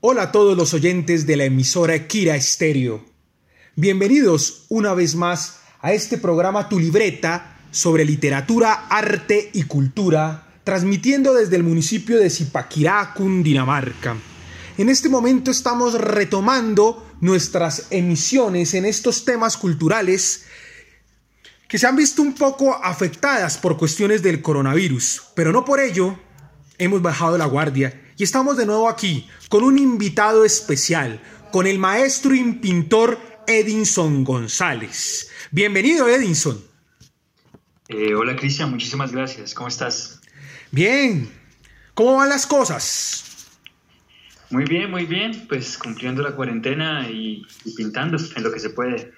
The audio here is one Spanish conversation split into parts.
Hola a todos los oyentes de la emisora Kira Estéreo. Bienvenidos una vez más a este programa Tu Libreta sobre literatura, arte y cultura, transmitiendo desde el municipio de Zipaquirá, Cundinamarca. En este momento estamos retomando nuestras emisiones en estos temas culturales que se han visto un poco afectadas por cuestiones del coronavirus, pero no por ello hemos bajado la guardia y estamos de nuevo aquí con un invitado especial, con el maestro y pintor Edinson González. Bienvenido, Edinson. Eh, hola, Cristian, muchísimas gracias. ¿Cómo estás? Bien. ¿Cómo van las cosas? Muy bien, muy bien. Pues cumpliendo la cuarentena y, y pintando en lo que se puede.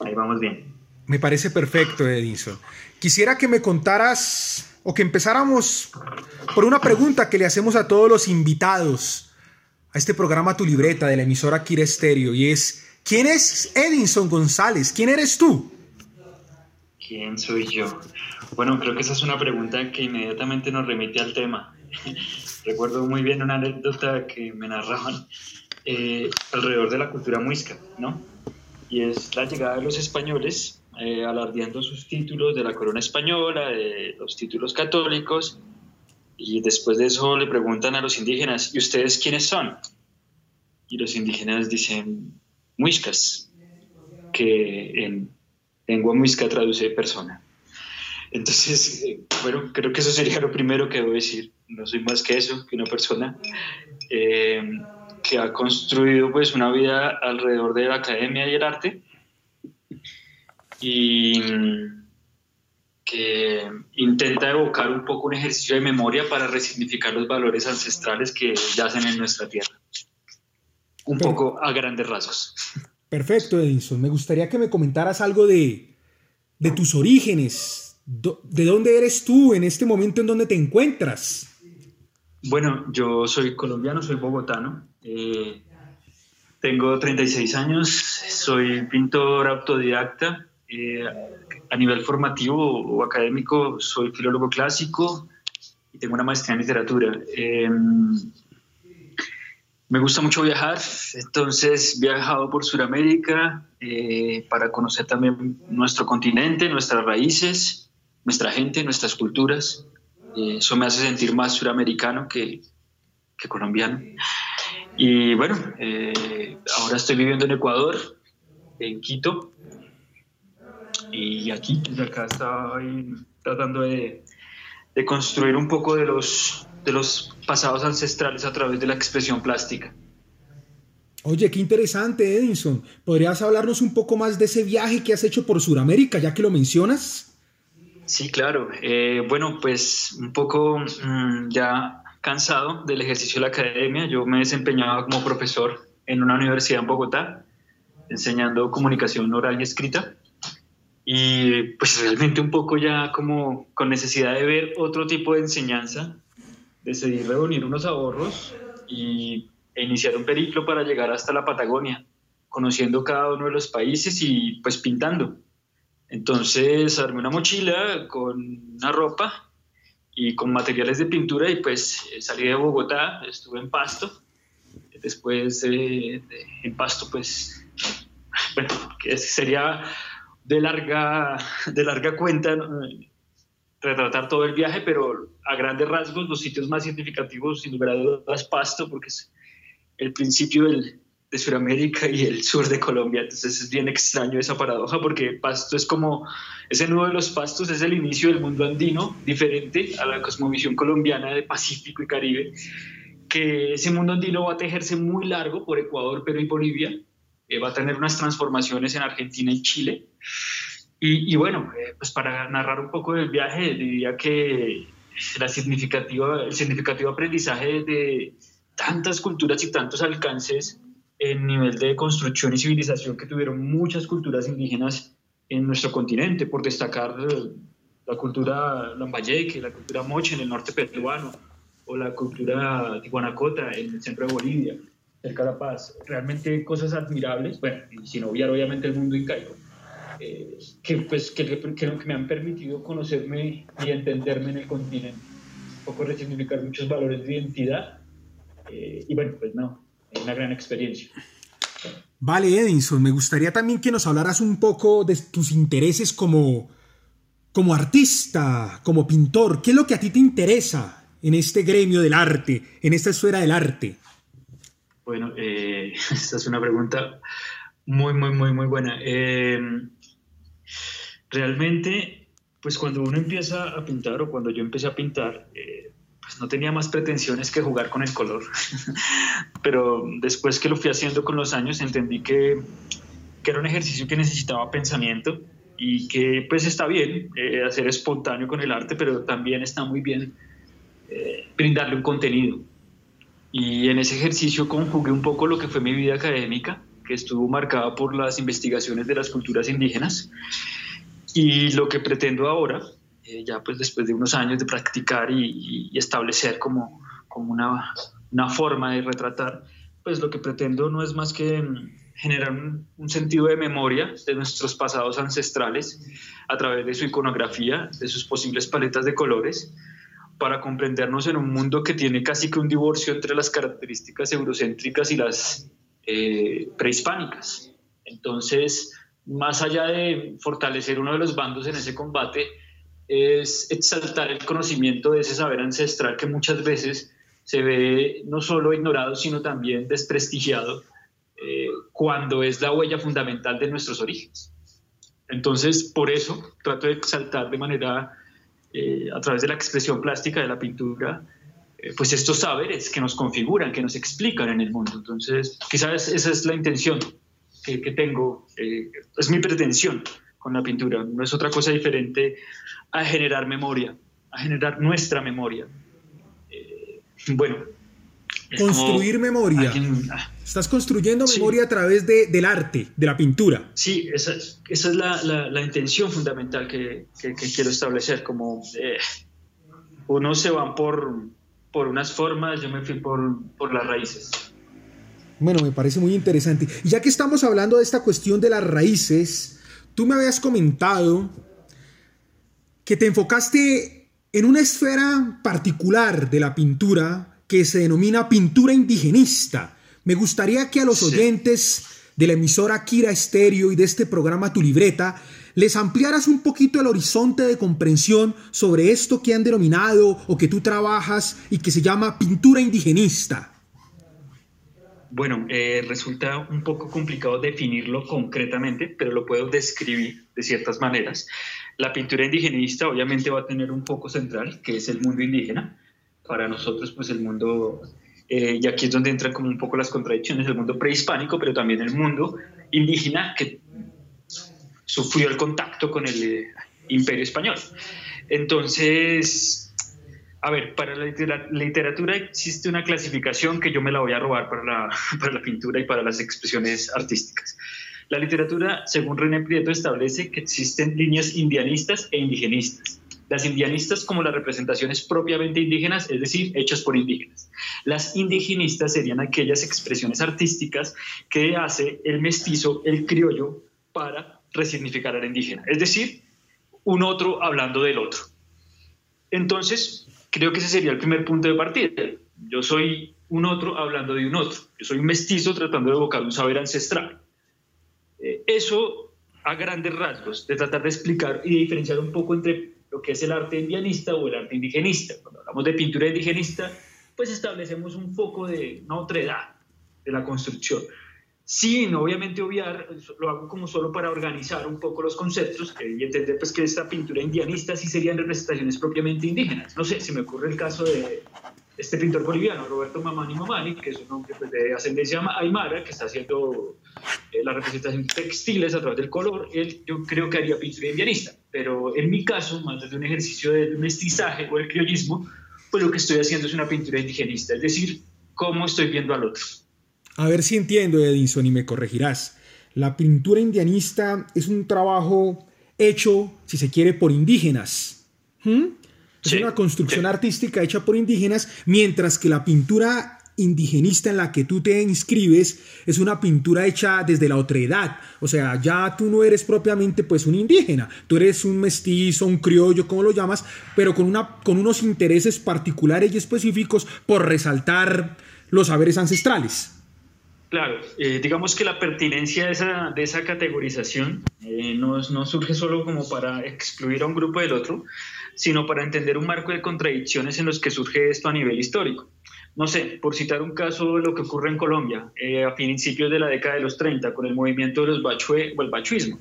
Ahí vamos bien. Me parece perfecto, Edinson. Quisiera que me contaras o que empezáramos por una pregunta que le hacemos a todos los invitados a este programa Tu Libreta de la emisora Kira Estéreo y es ¿Quién es Edinson González? ¿Quién eres tú? ¿Quién soy yo? Bueno, creo que esa es una pregunta que inmediatamente nos remite al tema. Recuerdo muy bien una anécdota que me narraban eh, alrededor de la cultura muisca, ¿no? Y es la llegada de los españoles eh, alardeando sus títulos de la corona española, de los títulos católicos, y después de eso le preguntan a los indígenas, ¿y ustedes quiénes son? Y los indígenas dicen, muiscas, que en lengua muisca traduce persona. Entonces, eh, bueno, creo que eso sería lo primero que debo decir. No soy más que eso, que una persona eh, que ha construido pues una vida alrededor de la academia y el arte y que intenta evocar un poco un ejercicio de memoria para resignificar los valores ancestrales que yacen en nuestra tierra. Un poco a grandes rasgos. Perfecto, Edison. Me gustaría que me comentaras algo de, de tus orígenes. ¿De dónde eres tú en este momento en donde te encuentras? Bueno, yo soy colombiano, soy bogotano. Eh, tengo 36 años, soy pintor autodidacta. Eh, a nivel formativo o académico soy filólogo clásico y tengo una maestría en literatura. Em, me gusta mucho viajar, entonces he viajado por Sudamérica eh, para conocer también nuestro continente, nuestras raíces, nuestra gente, nuestras culturas. Eh, eso me hace sentir más suramericano que, que colombiano. Y bueno, ahora estoy viviendo en Ecuador, en Quito, y aquí, desde acá estoy tratando de, de, construir un poco de los, de los pasados ancestrales a través de la expresión plástica. Oye, qué interesante, Edinson. ¿Podrías hablarnos un poco más de ese viaje que has hecho por Sudamérica, ya que lo mencionas? Sí, claro. Eh, bueno, pues un poco mmm, ya cansado del ejercicio de la academia. Yo me desempeñaba como profesor en una universidad en Bogotá, enseñando comunicación oral y escrita y pues realmente un poco ya como con necesidad de ver otro tipo de enseñanza, decidí reunir unos ahorros y, e iniciar un periplo para llegar hasta la Patagonia, conociendo cada uno de los países y pues pintando. Entonces armé una mochila con una ropa y con materiales de pintura y pues salí de Bogotá, estuve en Pasto, después eh, en Pasto pues, bueno, que sería de larga, de larga cuenta retratar todo el viaje, pero a grandes rasgos los sitios más significativos, sin lugar a dudas, Pasto, porque es el principio del, de Sudamérica y el sur de Colombia. Entonces es bien extraño esa paradoja, porque Pasto es como, ese nudo de los pastos es el inicio del mundo andino, diferente a la cosmovisión colombiana de Pacífico y Caribe, que ese mundo andino va a tejerse muy largo por Ecuador, Perú y Bolivia, eh, va a tener unas transformaciones en Argentina y Chile. Y, y bueno, eh, pues para narrar un poco del viaje, diría que la significativa, el significativo aprendizaje de tantas culturas y tantos alcances en nivel de construcción y civilización que tuvieron muchas culturas indígenas en nuestro continente, por destacar eh, la cultura lambayeque, la cultura moche en el norte peruano, o la cultura tihuanacota en el centro de Bolivia el Carapaz, realmente cosas admirables, bueno, y sin obviar obviamente el mundo incaico, eh, que, pues, que, que, me han permitido conocerme y entenderme en el continente, un poco resignificar muchos valores de identidad, eh, y bueno, pues no, una gran experiencia. Vale, Edinson, me gustaría también que nos hablaras un poco de tus intereses como, como artista, como pintor. ¿Qué es lo que a ti te interesa en este gremio del arte, en esta esfera del arte? Bueno, eh, esta es una pregunta muy, muy, muy, muy buena. Eh, realmente, pues cuando uno empieza a pintar o cuando yo empecé a pintar, eh, pues no tenía más pretensiones que jugar con el color. Pero después que lo fui haciendo con los años, entendí que, que era un ejercicio que necesitaba pensamiento y que pues está bien hacer espontáneo con el arte, pero también está muy bien brindarle un contenido. Y en ese ejercicio conjugué un poco lo que fue mi vida académica, que estuvo marcada por las investigaciones de las culturas indígenas. Y lo que pretendo ahora, eh, ya pues después de unos años de practicar y, establecer como, como una, una, forma de retratar, pues lo que pretendo no es más que mm, generar un, un, sentido de memoria de nuestros pasados ancestrales a través de su iconografía, de sus posibles paletas de colores, para comprendernos en un mundo que tiene casi que un divorcio entre las características eurocéntricas y las eh, prehispánicas. Entonces, más allá de fortalecer uno de los bandos en ese combate, es exaltar el conocimiento de ese saber ancestral que muchas veces se ve no solo ignorado, sino también desprestigiado eh, cuando es la huella fundamental de nuestros orígenes. Entonces, por eso trato de exaltar de manera, eh, a través de la expresión plástica de la pintura, eh, pues estos saberes que nos configuran, que nos explican en el mundo. Entonces, quizás esa es la intención que, tengo, eh, es mi pretensión con la pintura, no es otra cosa diferente a generar memoria, a generar nuestra memoria. Eh, Construir memoria. Ah, Estás construyendo memoria a través de, del arte, de la pintura. Sí, esa, esa es la, la, intención fundamental que, que, quiero establecer, como eh, unos se van por, por unas formas, yo me fui por, por las raíces. Bueno, me parece muy interesante. Y ya que estamos hablando de esta cuestión de las raíces, tú me habías comentado que te enfocaste en una esfera particular de la pintura que se denomina pintura indigenista. Me gustaría que a los oyentes de la emisora Kira Estéreo y de este programa Tu Libreta les ampliaras un poquito el horizonte de comprensión sobre esto que han denominado o que tú trabajas y que se llama pintura indigenista. Bueno, eh, resulta un poco complicado definirlo concretamente, pero lo puedo describir de ciertas maneras. La pintura indigenista obviamente va a tener un foco central, que es el mundo indígena. Para nosotros, pues el mundo, eh, y aquí es donde entran como un poco las contradicciones, el mundo prehispánico, pero también el mundo indígena que sufrió el contacto con el eh, imperio español. Entonces, a ver, para la literatura existe una clasificación que yo me la voy a robar para la, para la pintura y para las expresiones artísticas. La literatura, según René Prieto, establece que existen líneas indianistas e indigenistas. Las indianistas como las representaciones propiamente indígenas, es decir, hechas por indígenas. Las indigenistas serían aquellas expresiones artísticas que hace el mestizo, el criollo, para resignificar al indígena. Es decir, un otro hablando del otro. Entonces, creo que ese sería el primer punto de partida. Yo soy un otro hablando de un otro. Yo soy un mestizo tratando de evocar un saber ancestral. Eh, eso a grandes rasgos, de tratar de explicar y de diferenciar un poco entre lo que es el arte indianista o el arte indigenista. Cuando hablamos de pintura indigenista, pues establecemos un foco de una otra edad de la construcción sin obviamente obviar, lo hago como solo para organizar un poco los conceptos y entender pues que esta pintura indianista sí serían representaciones propiamente indígenas. No sé, se me ocurre el caso de este pintor boliviano, Roberto Mamani Mamani, que es un hombre pues, de ascendencia aymara, que está haciendo eh, la representación de textiles a través del color, él yo creo que haría pintura indianista, pero en mi caso, más desde un ejercicio de mestizaje o el criollismo, pues lo que estoy haciendo es una pintura indigenista, es decir, cómo estoy viendo al otro. A ver si entiendo, Edinson, y me corregirás. La pintura indianista es un trabajo hecho, si se quiere, por indígenas. ¿Mm? Es una construcción artística hecha por indígenas, mientras que la pintura indigenista en la que tú te inscribes es una pintura hecha desde la otredad. O sea, ya tú no eres propiamente pues un indígena, tú eres un mestizo, un criollo, como lo llamas, pero con, una, con unos intereses particulares y específicos por resaltar los saberes ancestrales. Claro, eh, digamos que la pertinencia de esa, de esa categorización eh, no, no, surge solo como para excluir a un grupo del otro, sino para entender un marco de contradicciones en los que surge esto a nivel histórico. No sé, por citar un caso de lo que ocurre en Colombia eh, a principios de la década de los 30 con el movimiento de los bachue o el bachuismo.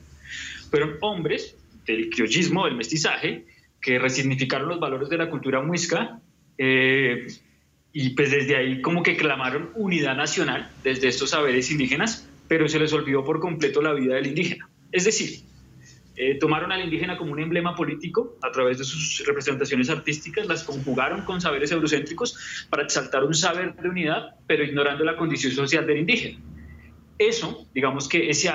Fueron hombres del criollismo, del mestizaje, que resignificaron los valores de la cultura muisca y pues desde ahí como que clamaron unidad nacional desde estos saberes indígenas, pero se les olvidó por completo la vida del indígena. Es decir, eh, tomaron al indígena como un emblema político a través de sus representaciones artísticas, las conjugaron con saberes eurocéntricos para exaltar un saber de unidad, pero ignorando la condición social del indígena. Eso, digamos que, ese,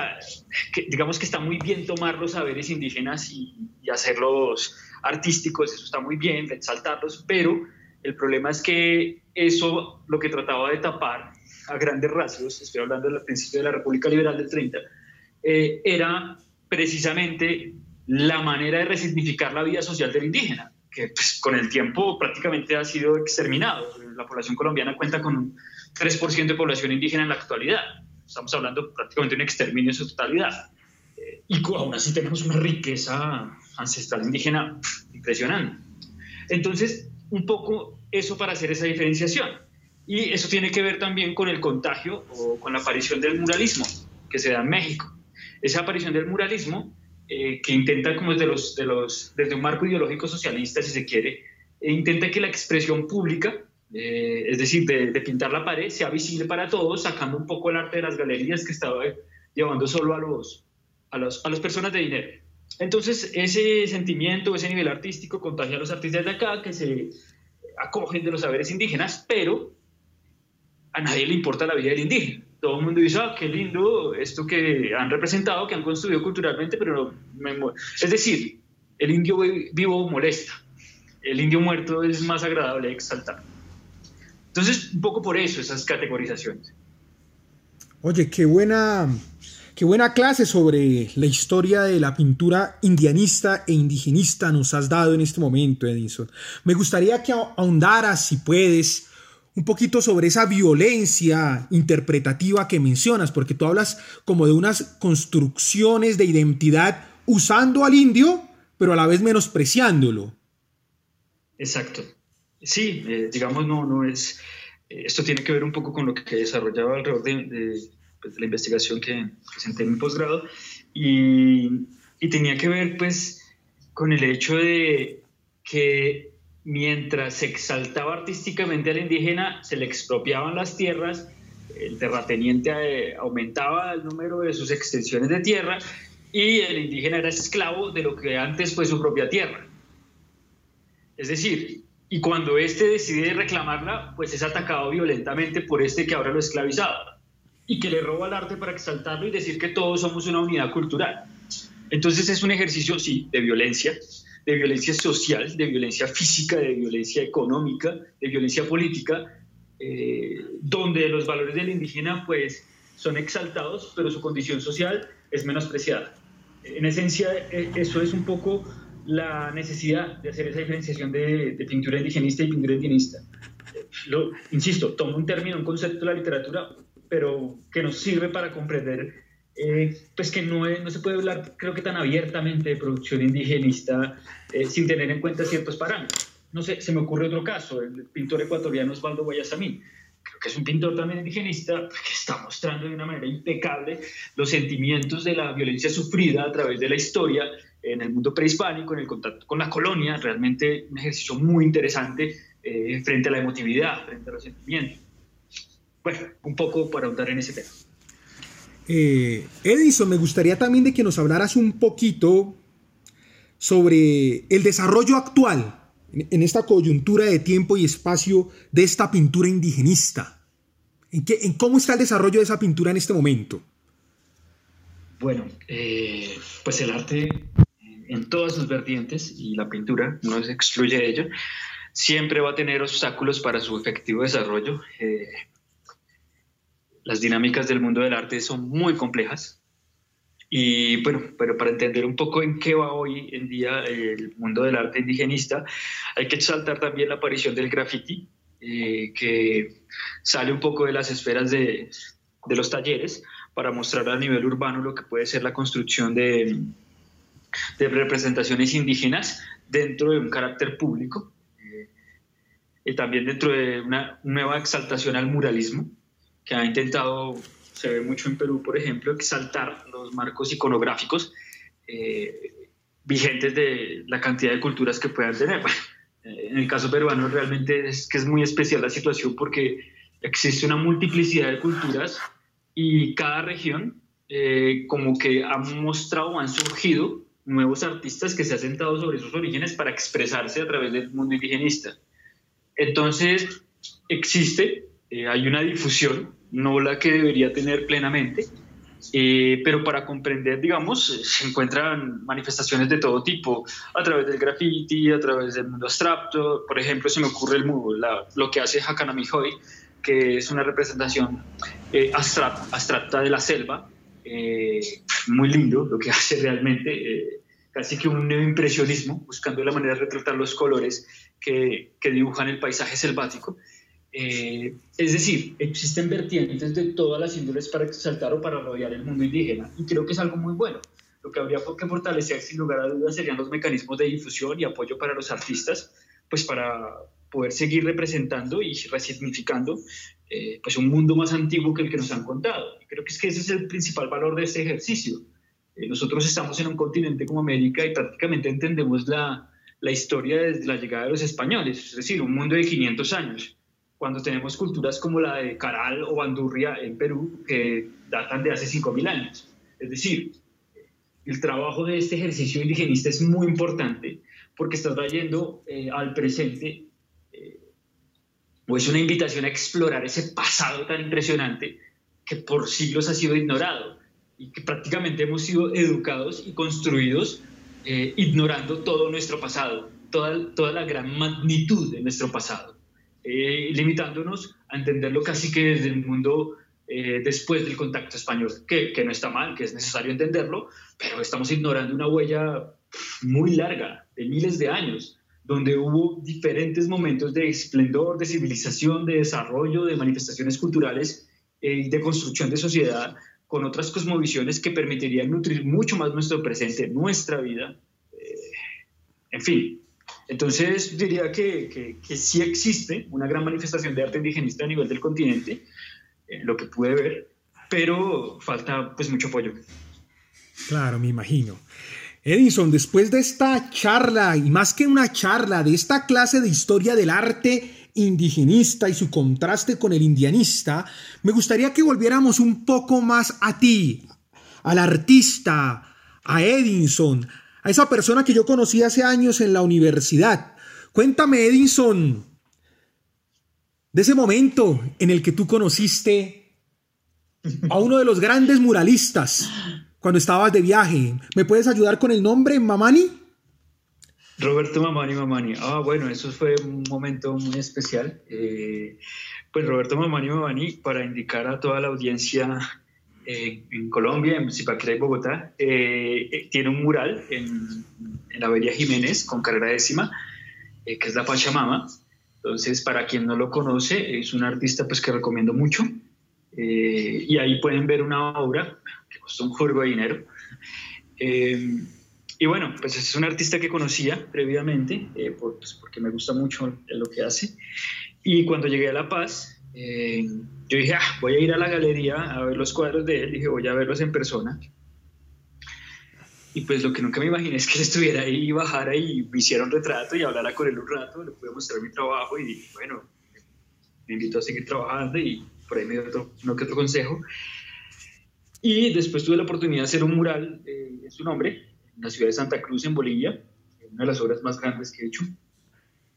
digamos que está muy bien tomar los saberes indígenas y, y hacerlos artísticos, eso está muy bien, exaltarlos, pero el problema es que eso lo que trataba de tapar a grandes rasgos, estoy hablando del principio de la República Liberal del 30, eh, era precisamente la manera de resignificar la vida social del indígena, que pues, con el tiempo prácticamente ha sido exterminado. La población colombiana cuenta con un 3% de población indígena en la actualidad. Estamos hablando prácticamente de un exterminio en su totalidad. Eh, y aún así tenemos una riqueza ancestral indígena impresionante. Entonces, un poco eso para hacer esa diferenciación. Y eso tiene que ver también con el contagio o con la aparición del muralismo que se da en México. Esa aparición del muralismo eh, que intenta, como desde, de un marco ideológico socialista, si se quiere, e intenta que la expresión pública, eh, es decir, de, pintar la pared, sea visible para todos, sacando un poco el arte de las galerías que estaba llevando solo a los, a los, a las personas de dinero. Entonces, ese sentimiento, ese nivel artístico contagia a los artistas de acá que se acogen de los saberes indígenas, pero a nadie le importa la vida del indígena. Todo el mundo dice, ah, qué lindo esto que han representado, que han construido culturalmente, pero no Es decir, el indio vivo molesta, el indio muerto es más agradable exaltar. Entonces, un poco por eso esas categorizaciones. Oye, qué buena Qué buena clase sobre la historia de la pintura indianista e indigenista nos has dado en este momento, Edison. Me gustaría que ahondaras, si puedes, un poquito sobre esa violencia interpretativa que mencionas, porque tú hablas como de unas construcciones de identidad usando al indio, pero a la vez menospreciándolo. Exacto. Sí, eh, digamos, no, no es. Eh, esto tiene que ver un poco con lo que desarrollaba alrededor de pues, de la investigación que presenté en mi posgrado y, y tenía que ver pues con el hecho de que mientras se exaltaba artísticamente al indígena, se le expropiaban las tierras, el terrateniente eh, aumentaba el número de sus extensiones de tierra y el indígena era esclavo de lo que antes fue su propia tierra. Es decir, y cuando éste decide reclamarla, pues es atacado violentamente por este que ahora lo ha esclavizado y que le roba el arte para exaltarlo y decir que todos somos una unidad cultural. Entonces es un ejercicio, sí, de violencia, de violencia social, de violencia física, de violencia económica, de violencia política, eh, donde los valores del indígena pues son exaltados, pero su condición social es menospreciada. En esencia, e, eso es un poco la necesidad de hacer esa diferenciación de, de pintura indigenista y pintura indigenista. Lo, insisto, tomo un término, un concepto de la literatura pero que nos sirve para comprender eh, pues que no, no, se puede hablar, creo que tan abiertamente de producción indigenista eh, sin tener en cuenta ciertos parámetros. No sé, se me ocurre otro caso, el pintor ecuatoriano Osvaldo Guayasamín, creo que es un pintor también indigenista que está mostrando de una manera impecable los sentimientos de la violencia sufrida a través de la historia en el mundo prehispánico, en el contacto con la colonia, realmente un ejercicio muy interesante eh, frente a la emotividad, frente a los sentimientos. Bueno, un poco para ahondar en ese tema. Eh, Edison, me gustaría también de que nos hablaras un poquito sobre el desarrollo actual en, esta coyuntura de tiempo y espacio de esta pintura indigenista. ¿En, qué, cómo está el desarrollo de esa pintura en este momento? Bueno, eh, pues el arte en todas sus vertientes y la pintura no se excluye de ello, siempre va a tener obstáculos para su efectivo desarrollo. Eh, las dinámicas del mundo del arte son muy complejas. Y bueno, pero para entender un poco en qué va hoy en día el mundo del arte indigenista, hay que exaltar también la aparición del graffiti, eh, que sale un poco de las esferas de de los talleres para mostrar a nivel urbano lo que puede ser la construcción de, de representaciones indígenas dentro de un carácter público y también dentro de una nueva exaltación al muralismo que ha intentado, se ve mucho en Perú, por ejemplo, exaltar los marcos iconográficos eh, vigentes de la cantidad de culturas que puedan tener. en el caso peruano realmente es que es muy especial la situación porque existe una multiplicidad de culturas y cada región eh, como que ha mostrado o han surgido nuevos artistas que se han sentado sobre sus orígenes para expresarse a través del mundo indigenista. Entonces, existe, eh, hay una difusión, no la que debería tener plenamente, eh, pero para comprender, digamos, se encuentran manifestaciones de todo tipo, a través del graffiti, a través del mundo abstracto, por ejemplo, se me ocurre el, lo que hace Hakanami Hoy, que es una representación eh, abstracta de la selva, muy lindo lo que hace realmente, casi que un neoimpresionismo, buscando la manera de retratar los colores que, dibujan el paisaje selvático. Eh, es decir, existen vertientes de todas las índoles para exaltar o para rodear el mundo indígena y creo que es algo muy bueno. Lo que habría que fortalecer sin lugar a dudas serían los mecanismos de difusión y apoyo para los artistas, pues para poder seguir representando y resignificando eh, pues un mundo más antiguo que el que nos han contado. Y creo que es que ese es el principal valor de este ejercicio. Eh, nosotros estamos en un continente como América y prácticamente entendemos la, la historia desde la llegada de los españoles, es decir, un mundo de 500 años, cuando tenemos culturas como la de Caral o Bandurria en Perú, que datan de hace 5.000 años. Es decir, el trabajo de este ejercicio indigenista es muy importante porque está trayendo eh, al presente eh, o es una invitación a explorar ese pasado tan impresionante que por siglos ha sido ignorado y que prácticamente hemos sido educados y construidos eh, ignorando todo nuestro pasado, toda, toda la gran magnitud de nuestro pasado, eh, limitándonos a entenderlo casi que desde el mundo eh, después del contacto español, que, que no está mal, que es necesario entenderlo, pero estamos ignorando una huella muy larga, de miles de años, donde hubo diferentes momentos de esplendor, de civilización, de desarrollo, de manifestaciones culturales y de construcción de sociedad con otras cosmovisiones que permitirían nutrir mucho más nuestro presente, nuestra vida. Eh, en fin, entonces diría que, que, sí existe una gran manifestación de arte indigenista a nivel del continente, eh, lo que pude ver, pero falta pues mucho apoyo. Claro, me imagino. Edison, después de esta charla, y más que una charla, de esta clase de historia del arte indigenista y su contraste con el indianista, me gustaría que volviéramos un poco más a ti, al artista, a Edison, a esa persona que yo conocí hace años en la universidad. Cuéntame, Edison, de ese momento en el que tú conociste a uno de los grandes muralistas cuando estabas de viaje. ¿Me puedes ayudar con el nombre, Mamani? Roberto Mamani Mamani. Ah, bueno, eso fue un momento muy especial. Eh, pues Roberto Mamani Mamani, para indicar a toda la audiencia eh, en Colombia, en Zipaquirá y Bogotá, eh, tiene un mural en, la Avería Jiménez con carrera décima, que es la Pachamama. Entonces, para quien no lo conoce, es un artista pues, que recomiendo mucho. y ahí pueden ver una obra que costó un juego de dinero. Y bueno, pues es un artista que conocía previamente, eh, pues porque me gusta mucho lo que hace. Y cuando llegué a La Paz, eh, yo dije, ah, voy a ir a la galería a ver los cuadros de él, dije, voy a verlos en persona. Y pues lo que nunca me imaginé es que él estuviera ahí y bajara y me hiciera un retrato y hablara con él un rato, le pude mostrar mi trabajo y bueno, me invitó a seguir trabajando y por ahí me dio otro, uno que otro consejo. Y después tuve la oportunidad de hacer un mural eh, en su nombre, en la ciudad de Santa Cruz, en Bolivia, una de las obras más grandes que he hecho,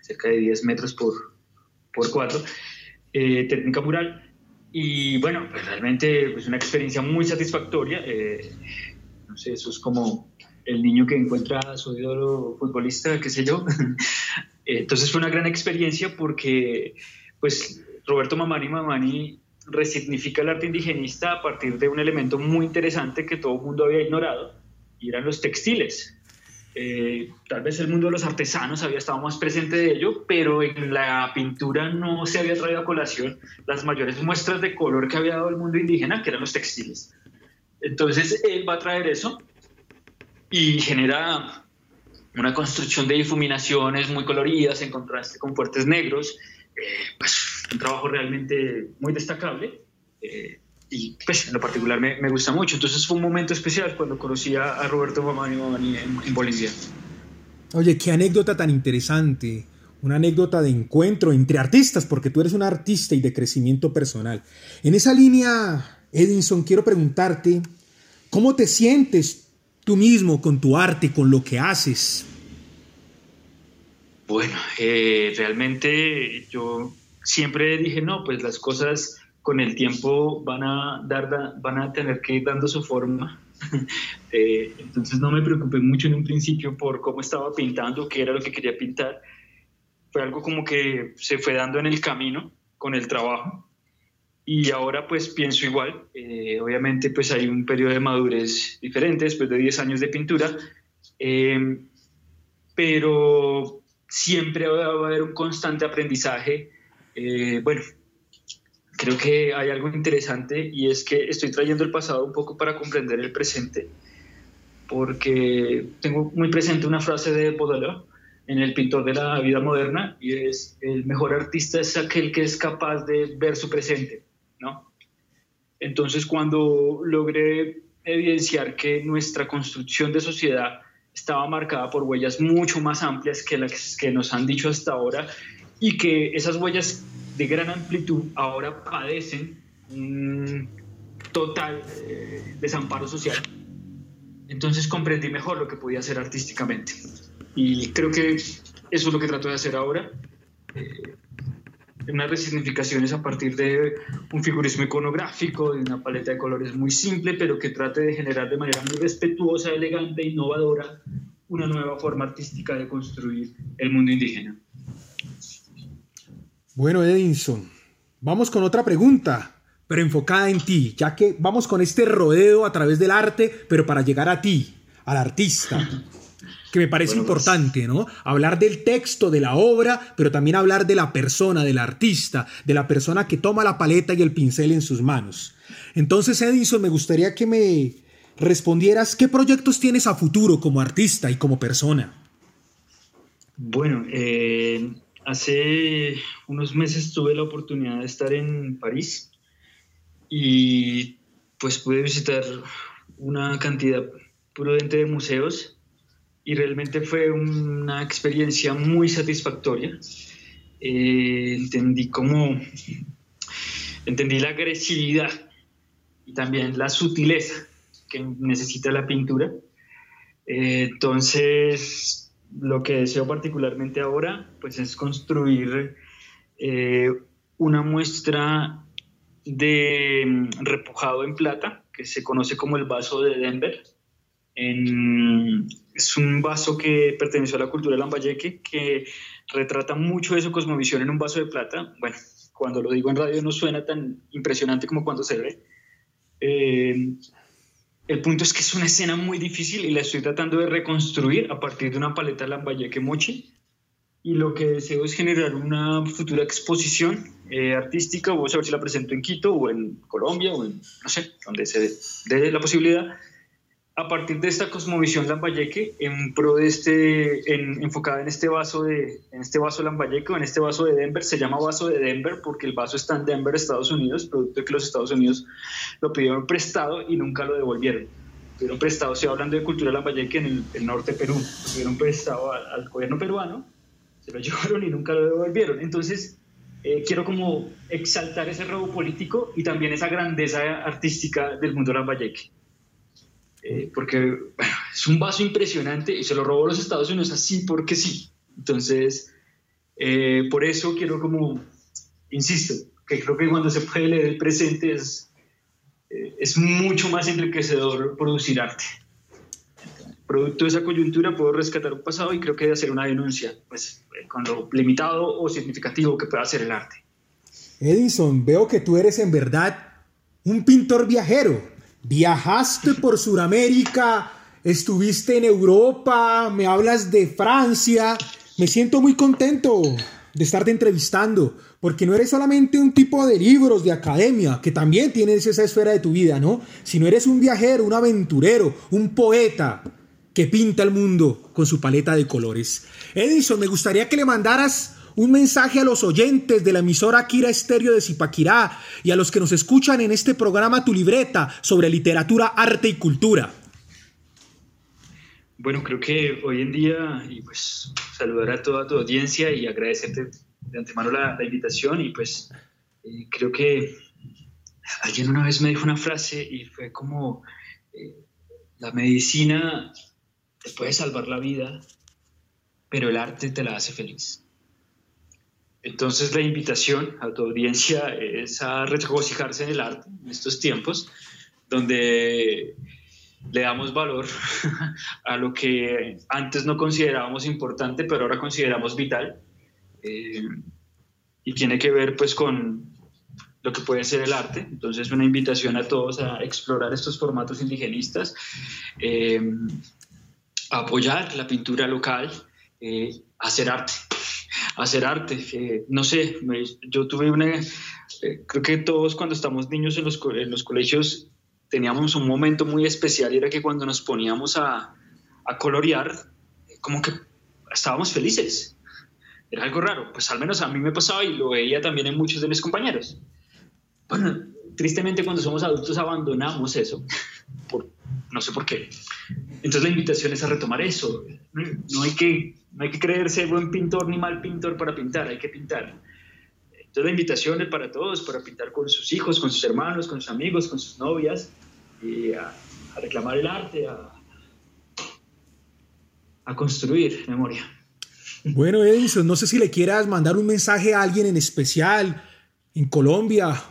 cerca de 10 metros por, por 4, eh, técnica mural. Y bueno, pues realmente es pues una experiencia muy satisfactoria. Eh, no sé, eso es como el niño que encuentra a su ídolo futbolista, qué sé yo. Entonces fue una gran experiencia porque pues Roberto Mamani Mamani resignifica el arte indigenista a partir de un elemento muy interesante que todo el mundo había ignorado, y eran los textiles. Eh, tal vez el mundo de los artesanos había estado más presente de ello, pero en la pintura no se había traído a colación las mayores muestras de color que había dado el mundo indígena, que eran los textiles. Entonces él va a traer eso y genera una construcción de difuminaciones muy coloridas en contraste con fuertes negros, eh, pues un trabajo realmente muy destacable. Eh, y pues en lo particular me, me, gusta mucho. Entonces fue un momento especial cuando conocí a, Roberto Mamani, Mamani en, en, Bolivia. Oye, qué anécdota tan interesante. Una anécdota de encuentro entre artistas, porque tú eres un artista y de crecimiento personal. En esa línea, Edinson, quiero preguntarte, ¿cómo te sientes tú mismo con tu arte, con lo que haces? Bueno, eh, realmente yo siempre dije, no, pues las cosas con el tiempo van a, dar, van a tener que ir dando su forma. Eh, entonces no me preocupé mucho en un principio por cómo estaba pintando, qué era lo que quería pintar. Fue algo como que se fue dando en el camino con el trabajo. Y ahora pues pienso igual. Eh, obviamente pues hay un periodo de madurez diferente después de 10 años de pintura. Eh, pero siempre va a haber un constante aprendizaje. bueno, creo que hay algo interesante y es que estoy trayendo el pasado un poco para comprender el presente, porque tengo muy presente una frase de Baudelaire en El pintor de la vida moderna y es el mejor artista es aquel que es capaz de ver su presente, ¿no? Entonces cuando logré evidenciar que nuestra construcción de sociedad estaba marcada por huellas mucho más amplias que las que nos han dicho hasta ahora y que esas huellas de gran amplitud ahora padecen un total eh, desamparo social. Entonces comprendí mejor lo que podía hacer artísticamente. Y creo que eso es lo que trato de hacer ahora. Eh, unas resignificaciones a partir de un figurismo iconográfico, de una paleta de colores muy simple, pero que trate de generar de manera muy respetuosa, elegante, innovadora, una nueva forma artística de construir el mundo indígena. Bueno, Edinson, vamos con otra pregunta, pero enfocada en ti, ya que vamos con este rodeo a través del arte, pero para llegar a ti, al artista, que me parece pues. importante, ¿no? Hablar del texto, de la obra, pero también hablar de la persona, del artista, de la persona que toma la paleta y el pincel en sus manos. Entonces, Edinson, me gustaría que me respondieras qué proyectos tienes a futuro como artista y como persona. Bueno, eh, Hace unos meses tuve la oportunidad de estar en París y pues pude visitar una cantidad prudente de museos y realmente fue una experiencia muy satisfactoria. Eh, entendí cómo, entendí la agresividad y también la sutileza que necesita la pintura. Eh, entonces, lo que deseo particularmente ahora pues es construir eh, una muestra de mm, repujado en plata que se conoce como el vaso de Denver. es un vaso que perteneció a la cultura Lambayeque que retrata mucho de su cosmovisión en un vaso de plata. Bueno, cuando lo digo en radio no suena tan impresionante como cuando se ve. Eh, el punto es que es una escena muy difícil y la estoy tratando de reconstruir a partir de una paleta Lambayeque Mochi. Y lo que deseo es generar una futura exposición eh, artística. Voy a ver si la presento en Quito o en Colombia o en, no sé, donde se dé la posibilidad a partir de esta cosmovisión lambayeque en pro de este, enfocada en este vaso de, en este vaso lambayeque o en este vaso de Denver, se llama vaso de Denver porque el vaso está en Denver, Estados Unidos, producto de que los Estados Unidos lo pidieron prestado y nunca lo devolvieron. Pidieron prestado, estoy hablando de cultura lambayeque en el, norte de Perú, lo pidieron prestado al, gobierno peruano, se lo llevaron y nunca lo devolvieron. Entonces, eh, quiero como exaltar ese robo político y también esa grandeza artística del mundo lambayeque. Eh, porque es un vaso impresionante y se lo robó los Estados Unidos así porque sí. Entonces, eh, por eso quiero como, insisto, que creo que cuando se puede leer el presente es, eh, es mucho más enriquecedor producir arte. Producto de esa coyuntura puedo rescatar un pasado y creo que debe hacer una denuncia, pues con lo limitado o significativo que pueda hacer el arte. Edison, veo que tú eres en verdad un pintor viajero Viajaste por Sudamérica estuviste en Europa, me hablas de Francia. Me siento muy contento de estarte entrevistando, porque no eres solamente un tipo de libros, de academia, que también tienes esa esfera de tu vida, ¿no? Sino eres un viajero, un aventurero, un poeta que pinta el mundo con su paleta de colores. Edison, me gustaría que le mandaras un mensaje a los oyentes de la emisora Kira Estéreo de Zipaquirá y a los que nos escuchan en este programa Tu Libreta sobre literatura, arte y cultura. Bueno, creo que hoy en día, y pues saludar a toda tu audiencia y agradecerte de antemano la, invitación y pues eh, creo que alguien una vez me dijo una frase y fue como, eh, la medicina te puede salvar la vida, pero el arte te la hace feliz. Entonces la invitación a tu audiencia es a regocijarse en el arte en estos tiempos, donde le damos valor a lo que antes no considerábamos importante, pero ahora consideramos vital. Eh, y tiene que ver pues con lo que puede ser el arte. Entonces una invitación a todos a explorar estos formatos indigenistas, eh, a apoyar la pintura local, eh, hacer arte. Hacer arte. no sé, yo tuve una... creo que todos cuando estamos niños en los, en los colegios teníamos un momento muy especial y era que cuando nos poníamos a, a colorear, como que estábamos felices. Era algo raro, pues al menos a mí me pasaba y lo veía también en muchos de mis compañeros. Bueno, tristemente cuando somos adultos abandonamos eso, por, no sé por qué. Entonces la invitación es a retomar eso. No hay, que, no hay que creerse buen pintor ni mal pintor para pintar, hay que pintar. Entonces la invitación es para todos, para pintar con sus hijos, con sus hermanos, con sus amigos, con sus novias, y a, reclamar el arte, a, construir memoria. Bueno, Edison, no sé si le quieras mandar un mensaje a alguien en especial en Colombia,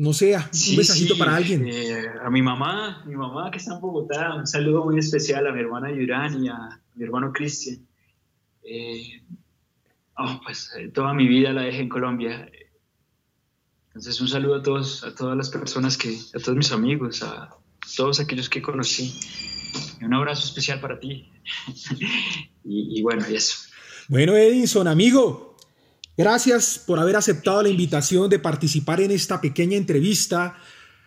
no sé, un mensajito para alguien. Eh, a mi mamá, mi mamá que está en Bogotá, un saludo muy especial a mi hermana Yurani, a mi hermano Cristian. Eh, oh, pues eh, toda mi vida la dejé en Colombia. Entonces un saludo a todos, a todas las personas que, a todos mis amigos, a todos aquellos que conocí. Y un abrazo especial para ti. y, bueno, y eso. Bueno, Edison, amigo, gracias por haber aceptado la invitación de participar en esta pequeña entrevista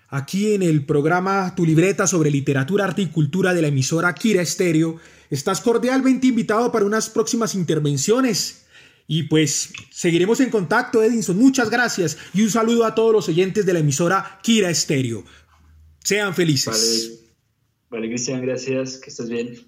aquí en el programa Tu Libreta sobre Literatura, Arte y Cultura de la emisora Kira Estéreo. Estás cordialmente invitado para unas próximas intervenciones y pues seguiremos en contacto, Edinson. Muchas gracias y un saludo a todos los oyentes de la emisora Kira Estéreo. Sean felices. Vale, vale Cristian, gracias. Que estés bien.